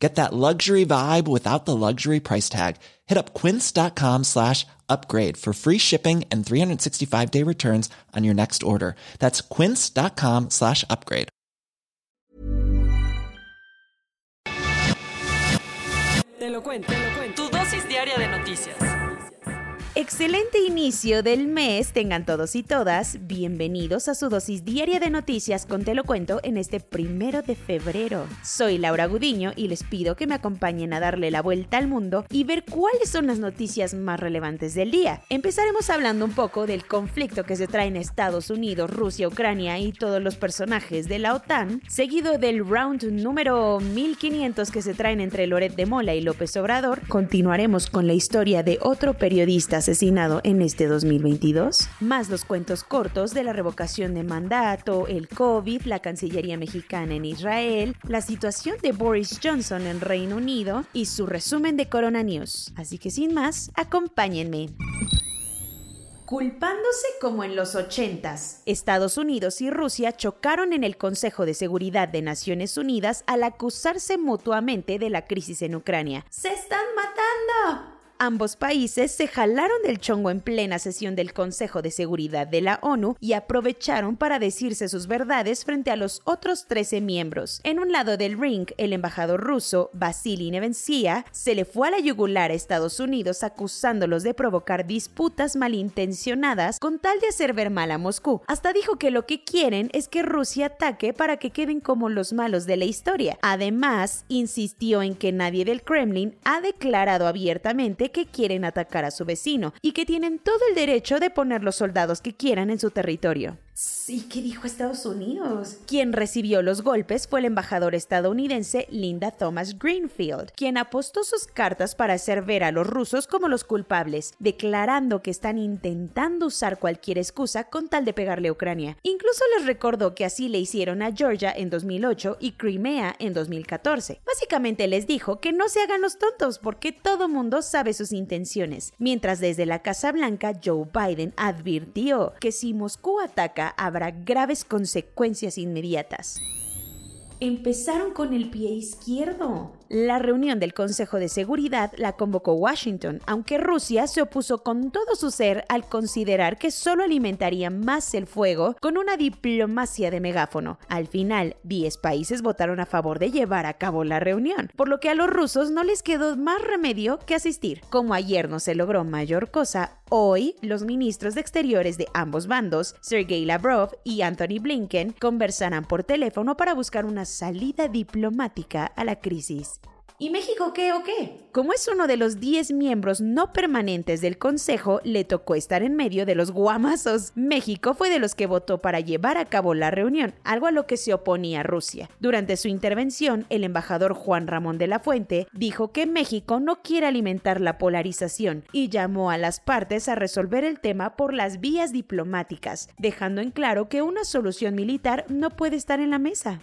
Get that luxury vibe without the luxury price tag. Hit up quince.com slash upgrade for free shipping and 365 day returns on your next order. That's quince.com slash upgrade. Te lo cuento, te lo cuento. Tu dosis diaria de noticias. Excelente inicio del mes, tengan todos y todas. Bienvenidos a su dosis diaria de noticias con Te lo cuento en este primero de febrero. Soy Laura Gudiño y les pido que me acompañen a darle la vuelta al mundo y ver cuáles son las noticias más relevantes del día. Empezaremos hablando un poco del conflicto que se trae en Estados Unidos, Rusia, Ucrania y todos los personajes de la OTAN, seguido del round número 1500 que se traen entre Loret de Mola y López Obrador. Continuaremos con la historia de otro periodista asesinado en este 2022, más los cuentos cortos de la revocación de mandato, el COVID, la Cancillería mexicana en Israel, la situación de Boris Johnson en Reino Unido y su resumen de Corona News. Así que sin más, acompáñenme. Culpándose como en los 80s, Estados Unidos y Rusia chocaron en el Consejo de Seguridad de Naciones Unidas al acusarse mutuamente de la crisis en Ucrania. ¡Se están matando! Ambos países se jalaron del chongo en plena sesión del Consejo de Seguridad de la ONU y aprovecharon para decirse sus verdades frente a los otros 13 miembros. En un lado del ring, el embajador ruso, Vasily Nevencia, se le fue a la yugular a Estados Unidos acusándolos de provocar disputas malintencionadas con tal de hacer ver mal a Moscú. Hasta dijo que lo que quieren es que Rusia ataque para que queden como los malos de la historia. Además, insistió en que nadie del Kremlin ha declarado abiertamente que quieren atacar a su vecino y que tienen todo el derecho de poner los soldados que quieran en su territorio. ¿Y qué dijo Estados Unidos? Quien recibió los golpes fue el embajador estadounidense Linda Thomas Greenfield, quien apostó sus cartas para hacer ver a los rusos como los culpables, declarando que están intentando usar cualquier excusa con tal de pegarle a Ucrania. Incluso les recordó que así le hicieron a Georgia en 2008 y Crimea en 2014. Básicamente les dijo que no se hagan los tontos porque todo mundo sabe sus intenciones, mientras desde la Casa Blanca Joe Biden advirtió que si Moscú ataca habrá graves consecuencias inmediatas. Empezaron con el pie izquierdo. La reunión del Consejo de Seguridad la convocó Washington, aunque Rusia se opuso con todo su ser al considerar que solo alimentaría más el fuego con una diplomacia de megáfono. Al final, 10 países votaron a favor de llevar a cabo la reunión, por lo que a los rusos no les quedó más remedio que asistir. Como ayer no se logró mayor cosa, Hoy, los ministros de Exteriores de ambos bandos, Sergei Lavrov y Anthony Blinken, conversarán por teléfono para buscar una salida diplomática a la crisis. ¿Y México qué o qué? Como es uno de los 10 miembros no permanentes del Consejo, le tocó estar en medio de los guamazos. México fue de los que votó para llevar a cabo la reunión, algo a lo que se oponía Rusia. Durante su intervención, el embajador Juan Ramón de la Fuente dijo que México no quiere alimentar la polarización y llamó a las partes a resolver el tema por las vías diplomáticas, dejando en claro que una solución militar no puede estar en la mesa.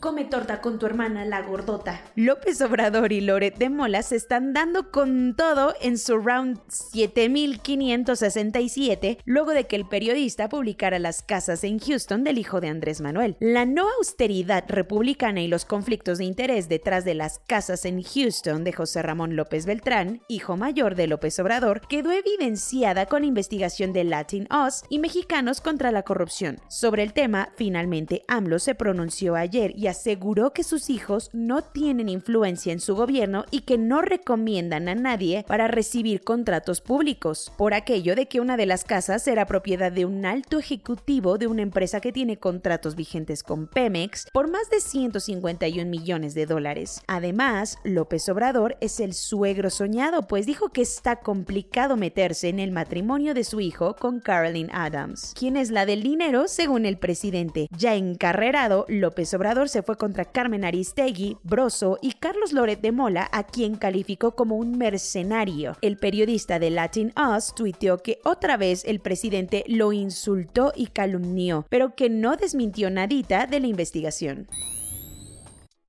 Come torta con tu hermana, la gordota. López Obrador y Loret de Mola se están dando con todo en su round 7567, luego de que el periodista publicara las casas en Houston del hijo de Andrés Manuel. La no austeridad republicana y los conflictos de interés detrás de las casas en Houston de José Ramón López Beltrán, hijo mayor de López Obrador, quedó evidenciada con la investigación de Latin Oz y Mexicanos contra la corrupción. Sobre el tema, finalmente AMLO se pronunció ayer y aseguró que sus hijos no tienen influencia en su gobierno y que no recomiendan a nadie para recibir contratos públicos, por aquello de que una de las casas era propiedad de un alto ejecutivo de una empresa que tiene contratos vigentes con Pemex por más de 151 millones de dólares. Además, López Obrador es el suegro soñado, pues dijo que está complicado meterse en el matrimonio de su hijo con Carolyn Adams, quien es la del dinero según el presidente. Ya encarrerado, López Obrador se se fue contra Carmen Aristegui, Broso y Carlos Loret de Mola, a quien calificó como un mercenario. El periodista de Latin Us tuiteó que otra vez el presidente lo insultó y calumnió, pero que no desmintió nadita de la investigación.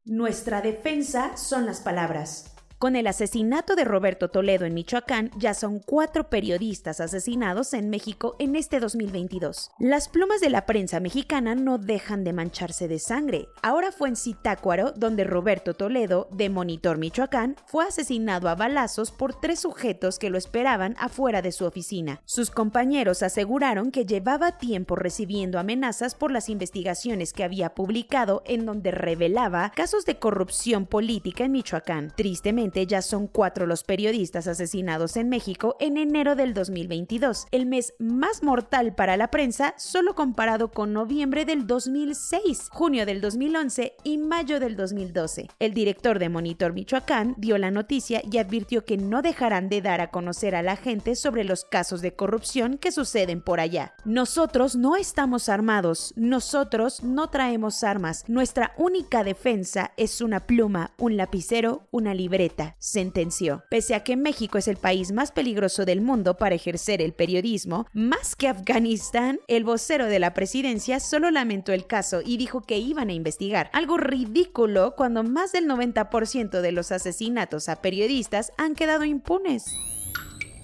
Nuestra defensa son las palabras. Con el asesinato de Roberto Toledo en Michoacán, ya son cuatro periodistas asesinados en México en este 2022. Las plumas de la prensa mexicana no dejan de mancharse de sangre. Ahora fue en Zitácuaro donde Roberto Toledo, de Monitor Michoacán, fue asesinado a balazos por tres sujetos que lo esperaban afuera de su oficina. Sus compañeros aseguraron que llevaba tiempo recibiendo amenazas por las investigaciones que había publicado en donde revelaba casos de corrupción política en Michoacán. Tristemente, ya son cuatro los periodistas asesinados en México en enero del 2022, el mes más mortal para la prensa solo comparado con noviembre del 2006, junio del 2011 y mayo del 2012. El director de Monitor Michoacán dio la noticia y advirtió que no dejarán de dar a conocer a la gente sobre los casos de corrupción que suceden por allá. Nosotros no estamos armados, nosotros no traemos armas, nuestra única defensa es una pluma, un lapicero, una libreta sentenció. Pese a que México es el país más peligroso del mundo para ejercer el periodismo, más que Afganistán, el vocero de la presidencia solo lamentó el caso y dijo que iban a investigar. Algo ridículo cuando más del 90% de los asesinatos a periodistas han quedado impunes.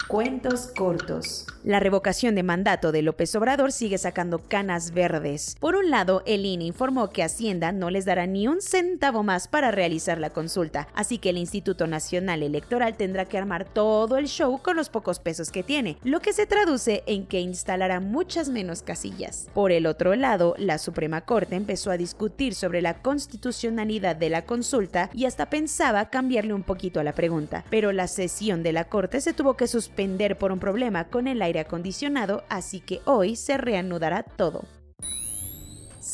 Cuentos cortos. La revocación de mandato de López Obrador sigue sacando canas verdes. Por un lado, el INE informó que Hacienda no les dará ni un centavo más para realizar la consulta, así que el Instituto Nacional Electoral tendrá que armar todo el show con los pocos pesos que tiene, lo que se traduce en que instalará muchas menos casillas. Por el otro lado, la Suprema Corte empezó a discutir sobre la constitucionalidad de la consulta y hasta pensaba cambiarle un poquito a la pregunta, pero la sesión de la Corte se tuvo que suspender por un problema con el aire acondicionado, así que hoy se reanudará todo.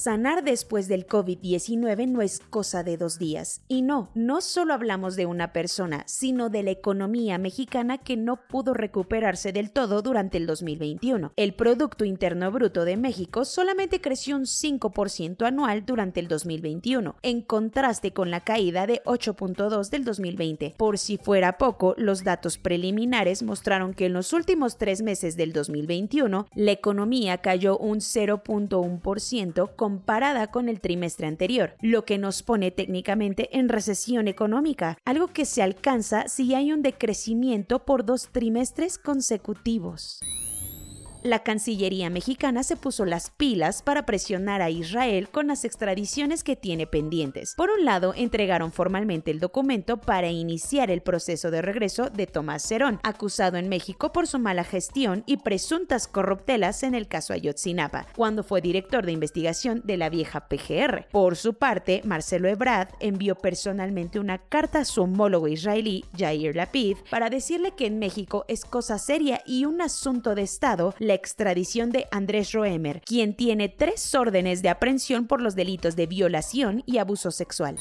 Sanar después del COVID-19 no es cosa de dos días. Y no, no solo hablamos de una persona, sino de la economía mexicana que no pudo recuperarse del todo durante el 2021. El Producto Interno Bruto de México solamente creció un 5% anual durante el 2021, en contraste con la caída de 8.2 del 2020. Por si fuera poco, los datos preliminares mostraron que en los últimos tres meses del 2021, la economía cayó un 0.1% comparada con el trimestre anterior, lo que nos pone técnicamente en recesión económica, algo que se alcanza si hay un decrecimiento por dos trimestres consecutivos la Cancillería mexicana se puso las pilas para presionar a Israel con las extradiciones que tiene pendientes. Por un lado, entregaron formalmente el documento para iniciar el proceso de regreso de Tomás Cerón, acusado en México por su mala gestión y presuntas corruptelas en el caso Ayotzinapa, cuando fue director de investigación de la vieja PGR. Por su parte, Marcelo Ebrard envió personalmente una carta a su homólogo israelí, Jair Lapid, para decirle que en México es cosa seria y un asunto de Estado la extradición de Andrés Roemer, quien tiene tres órdenes de aprehensión por los delitos de violación y abuso sexual.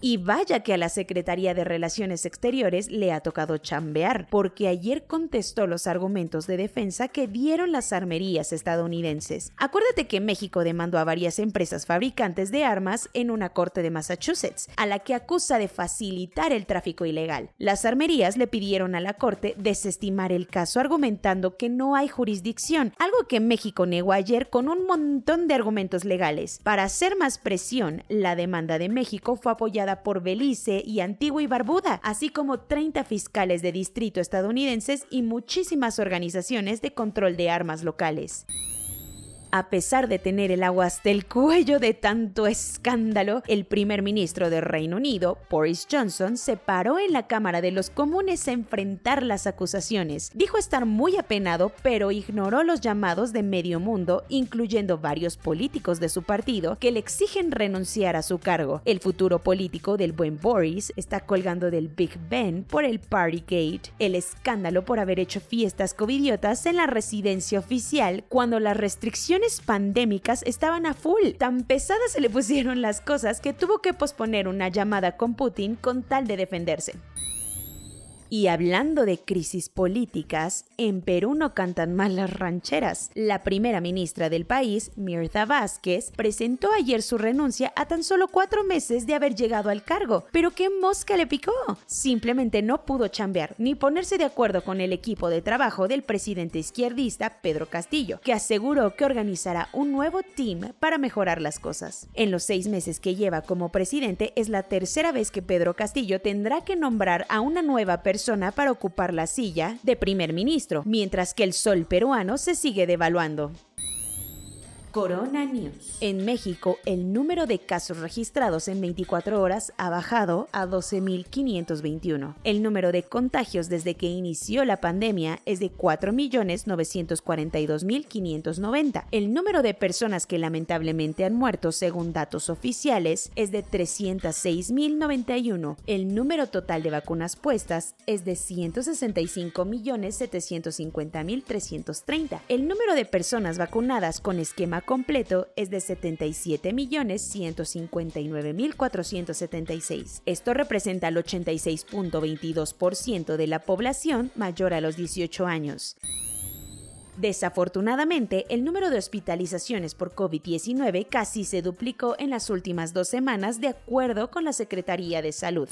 Y vaya que a la Secretaría de Relaciones Exteriores le ha tocado chambear, porque ayer contestó los argumentos de defensa que dieron las armerías estadounidenses. Acuérdate que México demandó a varias empresas fabricantes de armas en una corte de Massachusetts, a la que acusa de facilitar el tráfico ilegal. Las armerías le pidieron a la corte desestimar el caso argumentando que no hay jurisdicción, algo que México negó ayer con un montón de argumentos legales. Para hacer más presión, la demanda de México fue apoyada por Belice y Antigua y Barbuda, así como 30 fiscales de distrito estadounidenses y muchísimas organizaciones de control de armas locales. A pesar de tener el agua hasta el cuello de tanto escándalo, el primer ministro del Reino Unido, Boris Johnson, se paró en la Cámara de los Comunes a enfrentar las acusaciones. Dijo estar muy apenado, pero ignoró los llamados de medio mundo, incluyendo varios políticos de su partido, que le exigen renunciar a su cargo. El futuro político del buen Boris está colgando del Big Ben por el Partygate, el escándalo por haber hecho fiestas covidiotas en la residencia oficial cuando las restricciones pandémicas estaban a full. Tan pesadas se le pusieron las cosas que tuvo que posponer una llamada con Putin con tal de defenderse. Y hablando de crisis políticas, en Perú no cantan mal las rancheras. La primera ministra del país, Mirta Vázquez, presentó ayer su renuncia a tan solo cuatro meses de haber llegado al cargo. Pero ¿qué mosca le picó? Simplemente no pudo chambear ni ponerse de acuerdo con el equipo de trabajo del presidente izquierdista Pedro Castillo, que aseguró que organizará un nuevo team para mejorar las cosas. En los seis meses que lleva como presidente es la tercera vez que Pedro Castillo tendrá que nombrar a una nueva persona para ocupar la silla de primer ministro, mientras que el sol peruano se sigue devaluando. Corona News. En México, el número de casos registrados en 24 horas ha bajado a 12.521. El número de contagios desde que inició la pandemia es de 4.942.590. El número de personas que lamentablemente han muerto según datos oficiales es de 306.091. El número total de vacunas puestas es de 165.750.330. El número de personas vacunadas con esquema completo es de 77.159.476. Esto representa el 86.22% de la población mayor a los 18 años. Desafortunadamente, el número de hospitalizaciones por COVID-19 casi se duplicó en las últimas dos semanas de acuerdo con la Secretaría de Salud.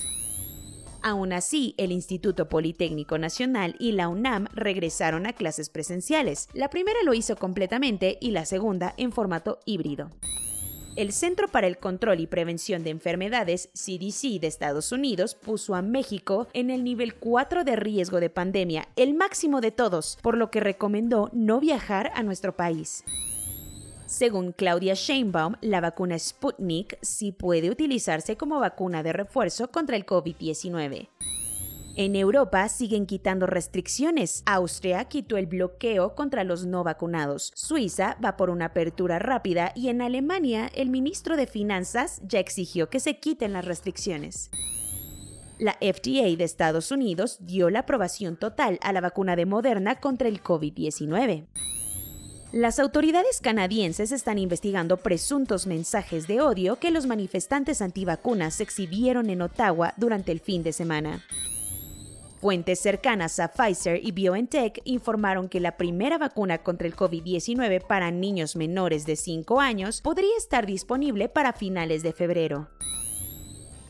Aún así, el Instituto Politécnico Nacional y la UNAM regresaron a clases presenciales. La primera lo hizo completamente y la segunda en formato híbrido. El Centro para el Control y Prevención de Enfermedades, CDC de Estados Unidos, puso a México en el nivel 4 de riesgo de pandemia, el máximo de todos, por lo que recomendó no viajar a nuestro país. Según Claudia Sheinbaum, la vacuna Sputnik sí puede utilizarse como vacuna de refuerzo contra el COVID-19. En Europa siguen quitando restricciones. Austria quitó el bloqueo contra los no vacunados. Suiza va por una apertura rápida y en Alemania el ministro de Finanzas ya exigió que se quiten las restricciones. La FDA de Estados Unidos dio la aprobación total a la vacuna de Moderna contra el COVID-19. Las autoridades canadienses están investigando presuntos mensajes de odio que los manifestantes antivacunas exhibieron en Ottawa durante el fin de semana. Fuentes cercanas a Pfizer y BioNTech informaron que la primera vacuna contra el COVID-19 para niños menores de 5 años podría estar disponible para finales de febrero.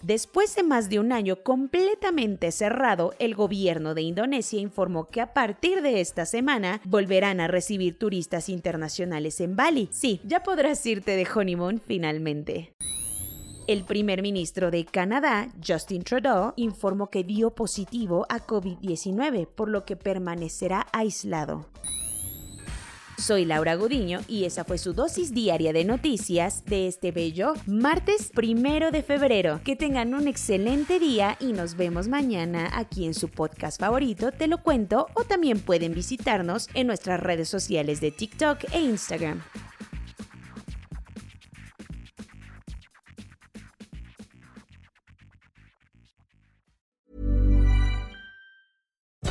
Después de más de un año completamente cerrado, el gobierno de Indonesia informó que a partir de esta semana volverán a recibir turistas internacionales en Bali. Sí, ya podrás irte de honeymoon finalmente. El primer ministro de Canadá, Justin Trudeau, informó que dio positivo a COVID-19, por lo que permanecerá aislado. Soy Laura Gudiño y esa fue su dosis diaria de noticias de este bello martes primero de febrero. Que tengan un excelente día y nos vemos mañana aquí en su podcast favorito, Te lo cuento, o también pueden visitarnos en nuestras redes sociales de TikTok e Instagram.